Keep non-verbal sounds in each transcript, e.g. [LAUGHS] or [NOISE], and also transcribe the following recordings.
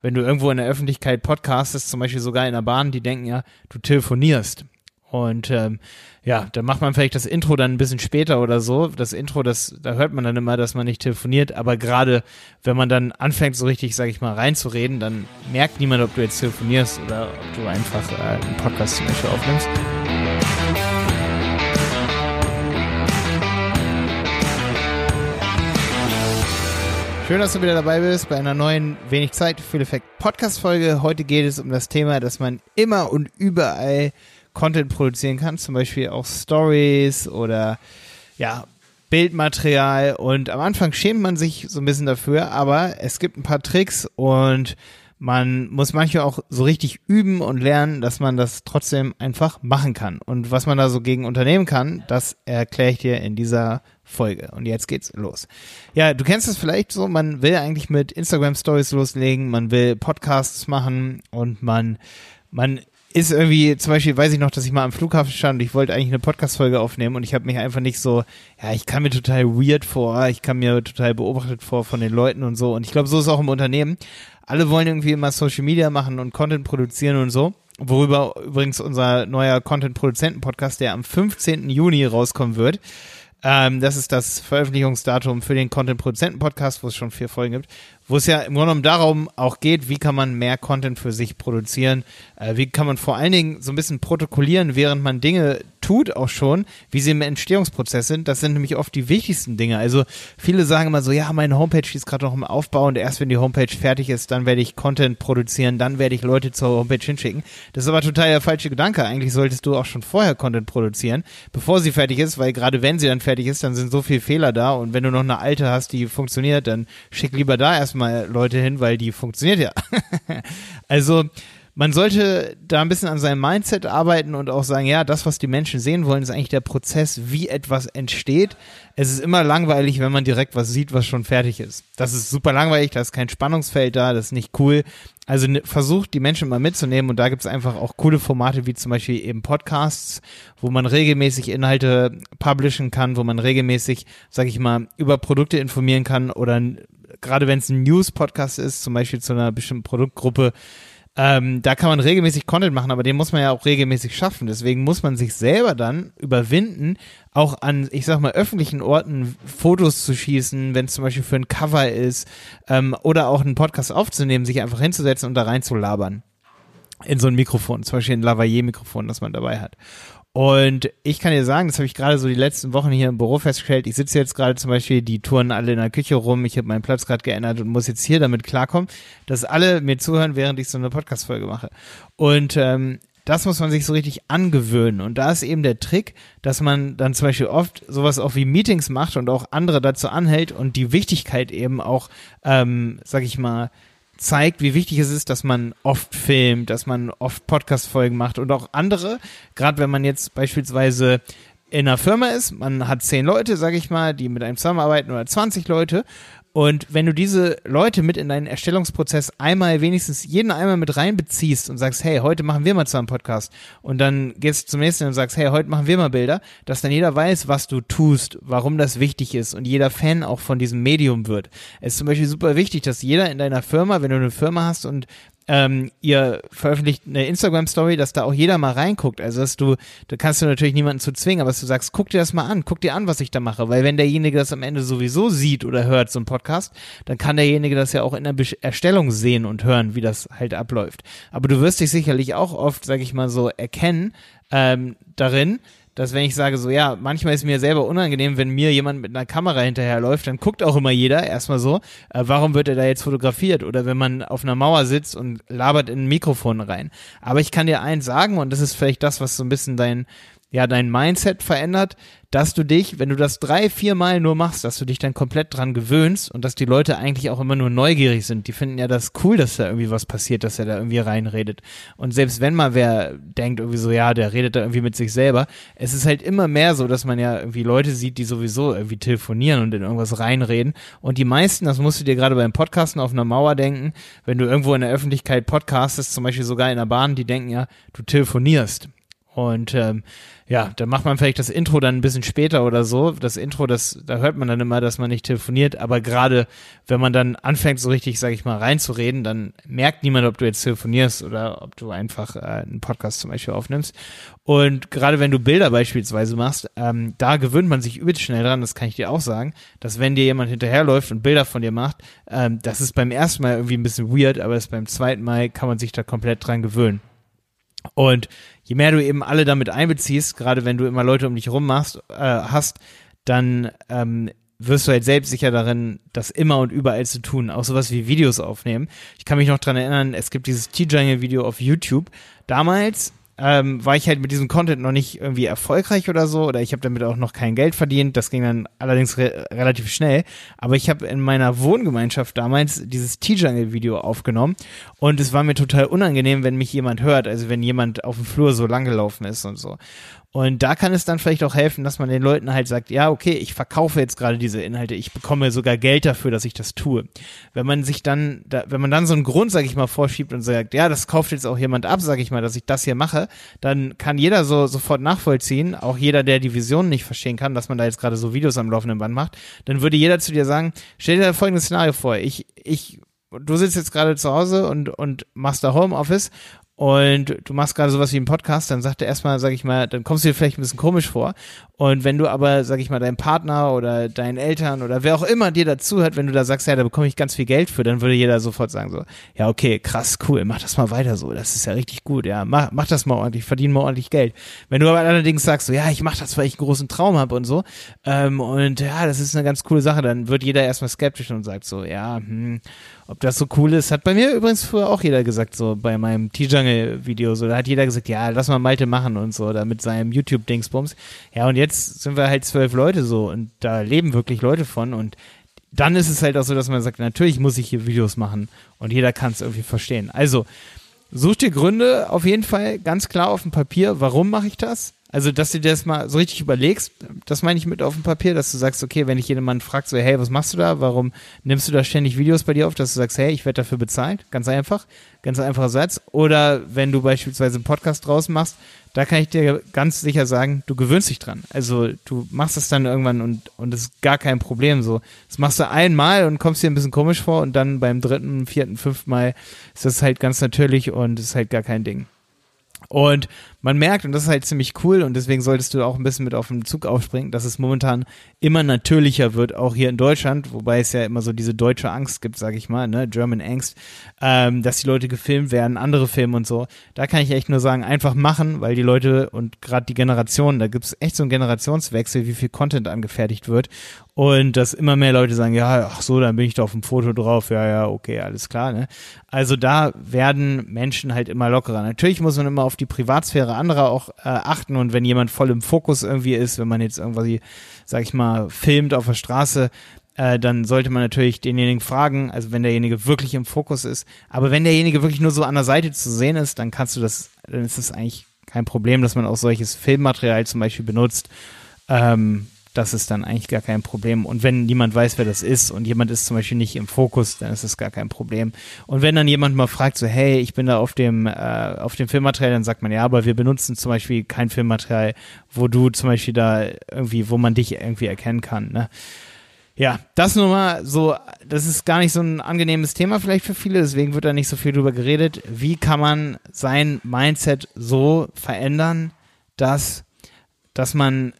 wenn du irgendwo in der Öffentlichkeit podcastest, zum Beispiel sogar in der Bahn, die denken ja, du telefonierst. Und ähm, ja, da macht man vielleicht das Intro dann ein bisschen später oder so. Das Intro, das, da hört man dann immer, dass man nicht telefoniert. Aber gerade wenn man dann anfängt, so richtig, sag ich mal, reinzureden, dann merkt niemand, ob du jetzt telefonierst oder ob du einfach äh, einen Podcast zum Beispiel aufnimmst. Schön, dass du wieder dabei bist bei einer neuen Wenig Zeit für Effekt Podcast Folge. Heute geht es um das Thema, dass man immer und überall Content produzieren kann, zum Beispiel auch Stories oder ja, Bildmaterial und am Anfang schämt man sich so ein bisschen dafür, aber es gibt ein paar Tricks und man muss manchmal auch so richtig üben und lernen, dass man das trotzdem einfach machen kann. Und was man da so gegen unternehmen kann, das erkläre ich dir in dieser Folge. Und jetzt geht's los. Ja, du kennst es vielleicht so, man will eigentlich mit Instagram Stories loslegen, man will Podcasts machen und man, man ist irgendwie, zum Beispiel weiß ich noch, dass ich mal am Flughafen stand und ich wollte eigentlich eine Podcast-Folge aufnehmen und ich habe mich einfach nicht so, ja, ich kam mir total weird vor, ich kam mir total beobachtet vor von den Leuten und so. Und ich glaube, so ist auch im Unternehmen. Alle wollen irgendwie immer Social Media machen und Content produzieren und so. Worüber übrigens unser neuer Content-Produzenten-Podcast, der am 15. Juni rauskommen wird, ähm, das ist das Veröffentlichungsdatum für den Content-Produzenten-Podcast, wo es schon vier Folgen gibt, wo es ja im Grunde genommen darum auch geht, wie kann man mehr Content für sich produzieren, äh, wie kann man vor allen Dingen so ein bisschen protokollieren, während man Dinge tut auch schon, wie sie im Entstehungsprozess sind. Das sind nämlich oft die wichtigsten Dinge. Also viele sagen immer so, ja, meine Homepage ist gerade noch im Aufbau und erst wenn die Homepage fertig ist, dann werde ich Content produzieren, dann werde ich Leute zur Homepage hinschicken. Das ist aber total der falsche Gedanke. Eigentlich solltest du auch schon vorher Content produzieren, bevor sie fertig ist, weil gerade wenn sie dann fertig ist, dann sind so viele Fehler da und wenn du noch eine alte hast, die funktioniert, dann schick lieber da erstmal Leute hin, weil die funktioniert ja. [LAUGHS] also man sollte da ein bisschen an seinem Mindset arbeiten und auch sagen, ja, das, was die Menschen sehen wollen, ist eigentlich der Prozess, wie etwas entsteht. Es ist immer langweilig, wenn man direkt was sieht, was schon fertig ist. Das ist super langweilig, da ist kein Spannungsfeld da, das ist nicht cool. Also ne, versucht die Menschen mal mitzunehmen und da gibt es einfach auch coole Formate wie zum Beispiel eben Podcasts, wo man regelmäßig Inhalte publishen kann, wo man regelmäßig, sag ich mal, über Produkte informieren kann oder gerade wenn es ein News-Podcast ist, zum Beispiel zu einer bestimmten Produktgruppe, ähm, da kann man regelmäßig Content machen, aber den muss man ja auch regelmäßig schaffen. Deswegen muss man sich selber dann überwinden, auch an, ich sag mal, öffentlichen Orten Fotos zu schießen, wenn es zum Beispiel für ein Cover ist, ähm, oder auch einen Podcast aufzunehmen, sich einfach hinzusetzen und da rein zu labern. In so ein Mikrofon, zum Beispiel ein Lavalier-Mikrofon, das man dabei hat. Und ich kann dir sagen, das habe ich gerade so die letzten Wochen hier im Büro festgestellt. Ich sitze jetzt gerade zum Beispiel, die touren alle in der Küche rum. Ich habe meinen Platz gerade geändert und muss jetzt hier damit klarkommen, dass alle mir zuhören, während ich so eine Podcast-Folge mache. Und ähm, das muss man sich so richtig angewöhnen. Und da ist eben der Trick, dass man dann zum Beispiel oft sowas auch wie Meetings macht und auch andere dazu anhält und die Wichtigkeit eben auch, ähm, sag ich mal, zeigt, wie wichtig es ist, dass man oft filmt, dass man oft Podcast-Folgen macht und auch andere, gerade wenn man jetzt beispielsweise in einer Firma ist, man hat zehn Leute, sage ich mal, die mit einem zusammenarbeiten oder 20 Leute und wenn du diese Leute mit in deinen Erstellungsprozess einmal wenigstens jeden einmal mit reinbeziehst und sagst, hey, heute machen wir mal zusammen Podcast und dann gehst du zum nächsten und sagst, hey, heute machen wir mal Bilder, dass dann jeder weiß, was du tust, warum das wichtig ist und jeder Fan auch von diesem Medium wird. Es ist zum Beispiel super wichtig, dass jeder in deiner Firma, wenn du eine Firma hast und ähm, ihr veröffentlicht eine Instagram-Story, dass da auch jeder mal reinguckt. Also dass du, da kannst du natürlich niemanden zu zwingen, aber dass du sagst, guck dir das mal an, guck dir an, was ich da mache. Weil wenn derjenige das am Ende sowieso sieht oder hört, so ein Podcast, dann kann derjenige das ja auch in der Erstellung sehen und hören, wie das halt abläuft. Aber du wirst dich sicherlich auch oft, sag ich mal so, erkennen ähm, darin, dass wenn ich sage so, ja, manchmal ist mir selber unangenehm, wenn mir jemand mit einer Kamera hinterherläuft, dann guckt auch immer jeder erstmal so, äh, warum wird er da jetzt fotografiert? Oder wenn man auf einer Mauer sitzt und labert in ein Mikrofon rein. Aber ich kann dir eins sagen, und das ist vielleicht das, was so ein bisschen dein, ja, dein Mindset verändert, dass du dich, wenn du das drei, vier Mal nur machst, dass du dich dann komplett dran gewöhnst und dass die Leute eigentlich auch immer nur neugierig sind. Die finden ja das cool, dass da irgendwie was passiert, dass er da irgendwie reinredet. Und selbst wenn mal wer denkt irgendwie so, ja, der redet da irgendwie mit sich selber, es ist halt immer mehr so, dass man ja irgendwie Leute sieht, die sowieso irgendwie telefonieren und in irgendwas reinreden. Und die meisten, das musst du dir gerade beim Podcasten auf einer Mauer denken, wenn du irgendwo in der Öffentlichkeit podcastest, zum Beispiel sogar in der Bahn, die denken ja, du telefonierst. Und ähm, ja, dann macht man vielleicht das Intro dann ein bisschen später oder so. Das Intro, das, da hört man dann immer, dass man nicht telefoniert. Aber gerade wenn man dann anfängt, so richtig, sag ich mal, reinzureden, dann merkt niemand, ob du jetzt telefonierst oder ob du einfach äh, einen Podcast zum Beispiel aufnimmst. Und gerade wenn du Bilder beispielsweise machst, ähm, da gewöhnt man sich übelst schnell dran, das kann ich dir auch sagen, dass wenn dir jemand hinterherläuft und Bilder von dir macht, ähm, das ist beim ersten Mal irgendwie ein bisschen weird, aber das beim zweiten Mal kann man sich da komplett dran gewöhnen. Und je mehr du eben alle damit einbeziehst, gerade wenn du immer Leute um dich rum machst, äh, hast, dann ähm, wirst du halt selbst sicher darin, das immer und überall zu tun. Auch sowas wie Videos aufnehmen. Ich kann mich noch dran erinnern, es gibt dieses T-Jungle-Video auf YouTube. Damals ähm, war ich halt mit diesem Content noch nicht irgendwie erfolgreich oder so oder ich habe damit auch noch kein Geld verdient. Das ging dann allerdings re relativ schnell. Aber ich habe in meiner Wohngemeinschaft damals dieses T-Jungle-Video aufgenommen und es war mir total unangenehm, wenn mich jemand hört, also wenn jemand auf dem Flur so lang gelaufen ist und so. Und da kann es dann vielleicht auch helfen, dass man den Leuten halt sagt, ja, okay, ich verkaufe jetzt gerade diese Inhalte, ich bekomme sogar Geld dafür, dass ich das tue. Wenn man sich dann, da, wenn man dann so einen Grund, sag ich mal, vorschiebt und sagt, ja, das kauft jetzt auch jemand ab, sag ich mal, dass ich das hier mache, dann kann jeder so sofort nachvollziehen, auch jeder, der die Vision nicht verstehen kann, dass man da jetzt gerade so Videos am laufenden Band macht, dann würde jeder zu dir sagen, stell dir folgendes Szenario vor, ich, ich du sitzt jetzt gerade zu Hause und, und machst da Homeoffice und du machst gerade sowas wie einen Podcast, dann sagt er erstmal, sag ich mal, dann kommst du dir vielleicht ein bisschen komisch vor. Und wenn du aber, sag ich mal, deinem Partner oder deinen Eltern oder wer auch immer dir dazuhört, wenn du da sagst, ja, da bekomme ich ganz viel Geld für, dann würde jeder sofort sagen so, ja, okay, krass, cool, mach das mal weiter so, das ist ja richtig gut, ja, mach, mach das mal ordentlich, verdiene mal ordentlich Geld. Wenn du aber allerdings sagst so, ja, ich mach das, weil ich einen großen Traum habe und so, ähm, und ja, das ist eine ganz coole Sache, dann wird jeder erstmal skeptisch und sagt so, ja, hm, ob das so cool ist, hat bei mir übrigens früher auch jeder gesagt, so bei meinem T-Jungle-Video, so, da hat jeder gesagt, ja, lass mal Malte machen und so, da mit seinem YouTube-Dingsbums. Ja, und jetzt sind wir halt zwölf Leute so und da leben wirklich Leute von und dann ist es halt auch so, dass man sagt, natürlich muss ich hier Videos machen und jeder kann es irgendwie verstehen. Also, such dir Gründe auf jeden Fall ganz klar auf dem Papier, warum mache ich das? Also, dass du dir das mal so richtig überlegst, das meine ich mit auf dem Papier, dass du sagst, okay, wenn ich jemanden fragt, so, hey, was machst du da? Warum nimmst du da ständig Videos bei dir auf? Dass du sagst, hey, ich werde dafür bezahlt. Ganz einfach. Ganz einfacher Satz. Oder wenn du beispielsweise einen Podcast draus machst, da kann ich dir ganz sicher sagen, du gewöhnst dich dran. Also, du machst es dann irgendwann und, und es ist gar kein Problem so. Das machst du einmal und kommst dir ein bisschen komisch vor und dann beim dritten, vierten, fünften Mal ist das halt ganz natürlich und ist halt gar kein Ding. Und man merkt, und das ist halt ziemlich cool, und deswegen solltest du auch ein bisschen mit auf den Zug aufspringen, dass es momentan immer natürlicher wird, auch hier in Deutschland, wobei es ja immer so diese deutsche Angst gibt, sag ich mal, ne, German Angst, ähm, dass die Leute gefilmt werden, andere Filme und so. Da kann ich echt nur sagen, einfach machen, weil die Leute und gerade die Generationen, da gibt's echt so einen Generationswechsel, wie viel Content angefertigt wird. Und dass immer mehr Leute sagen, ja, ach so, dann bin ich da auf dem Foto drauf, ja, ja, okay, alles klar, ne? Also da werden Menschen halt immer lockerer. Natürlich muss man immer auf die Privatsphäre anderer auch äh, achten und wenn jemand voll im Fokus irgendwie ist, wenn man jetzt irgendwie, sag ich mal, filmt auf der Straße, äh, dann sollte man natürlich denjenigen fragen, also wenn derjenige wirklich im Fokus ist. Aber wenn derjenige wirklich nur so an der Seite zu sehen ist, dann kannst du das, dann ist das eigentlich kein Problem, dass man auch solches Filmmaterial zum Beispiel benutzt. Ähm, das ist dann eigentlich gar kein Problem. Und wenn niemand weiß, wer das ist und jemand ist zum Beispiel nicht im Fokus, dann ist das gar kein Problem. Und wenn dann jemand mal fragt, so, hey, ich bin da auf dem, äh, auf dem Filmmaterial, dann sagt man, ja, aber wir benutzen zum Beispiel kein Filmmaterial, wo du zum Beispiel da irgendwie, wo man dich irgendwie erkennen kann, ne? Ja, das nur mal so, das ist gar nicht so ein angenehmes Thema vielleicht für viele, deswegen wird da nicht so viel drüber geredet. Wie kann man sein Mindset so verändern, dass, dass man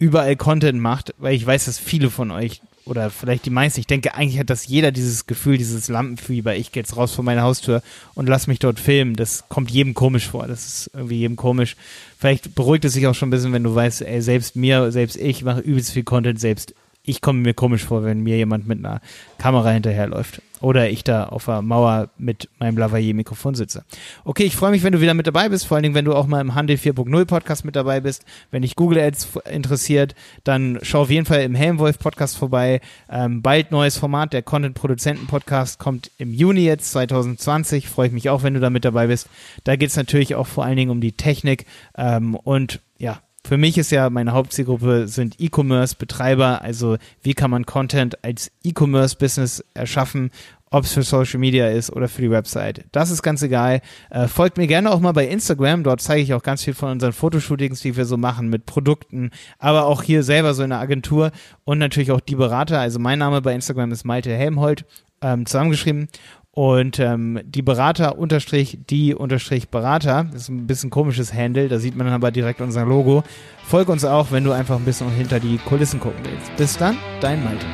überall Content macht, weil ich weiß, dass viele von euch oder vielleicht die meisten, ich denke eigentlich hat das jeder dieses Gefühl, dieses Lampenfieber, ich gehe jetzt raus vor meine Haustür und lass mich dort filmen. Das kommt jedem komisch vor. Das ist irgendwie jedem komisch. Vielleicht beruhigt es sich auch schon ein bisschen, wenn du weißt, ey, selbst mir, selbst ich mache übelst viel Content, selbst ich komme mir komisch vor, wenn mir jemand mit einer Kamera hinterherläuft. Oder ich da auf der Mauer mit meinem Lavalier-Mikrofon sitze. Okay, ich freue mich, wenn du wieder mit dabei bist, vor allen Dingen, wenn du auch mal im Handel 4.0 Podcast mit dabei bist. Wenn dich Google Ads interessiert, dann schau auf jeden Fall im Helmwolf Podcast vorbei. Ähm, bald neues Format, der Content-Produzenten-Podcast kommt im Juni jetzt 2020. Freue ich mich auch, wenn du da mit dabei bist. Da geht es natürlich auch vor allen Dingen um die Technik ähm, und ja, für mich ist ja meine Hauptzielgruppe sind E-Commerce-Betreiber, also wie kann man Content als E-Commerce-Business erschaffen ob es für Social Media ist oder für die Website. Das ist ganz egal. Äh, folgt mir gerne auch mal bei Instagram. Dort zeige ich auch ganz viel von unseren Fotoshootings, die wir so machen mit Produkten, aber auch hier selber so in der Agentur und natürlich auch die Berater. Also mein Name bei Instagram ist Malte Helmholt, ähm, zusammengeschrieben. Und ähm, die Berater unterstrich die unterstrich Berater, das ist ein bisschen komisches Handle, da sieht man dann aber direkt unser Logo. Folge uns auch, wenn du einfach ein bisschen hinter die Kulissen gucken willst. Bis dann, dein Malte.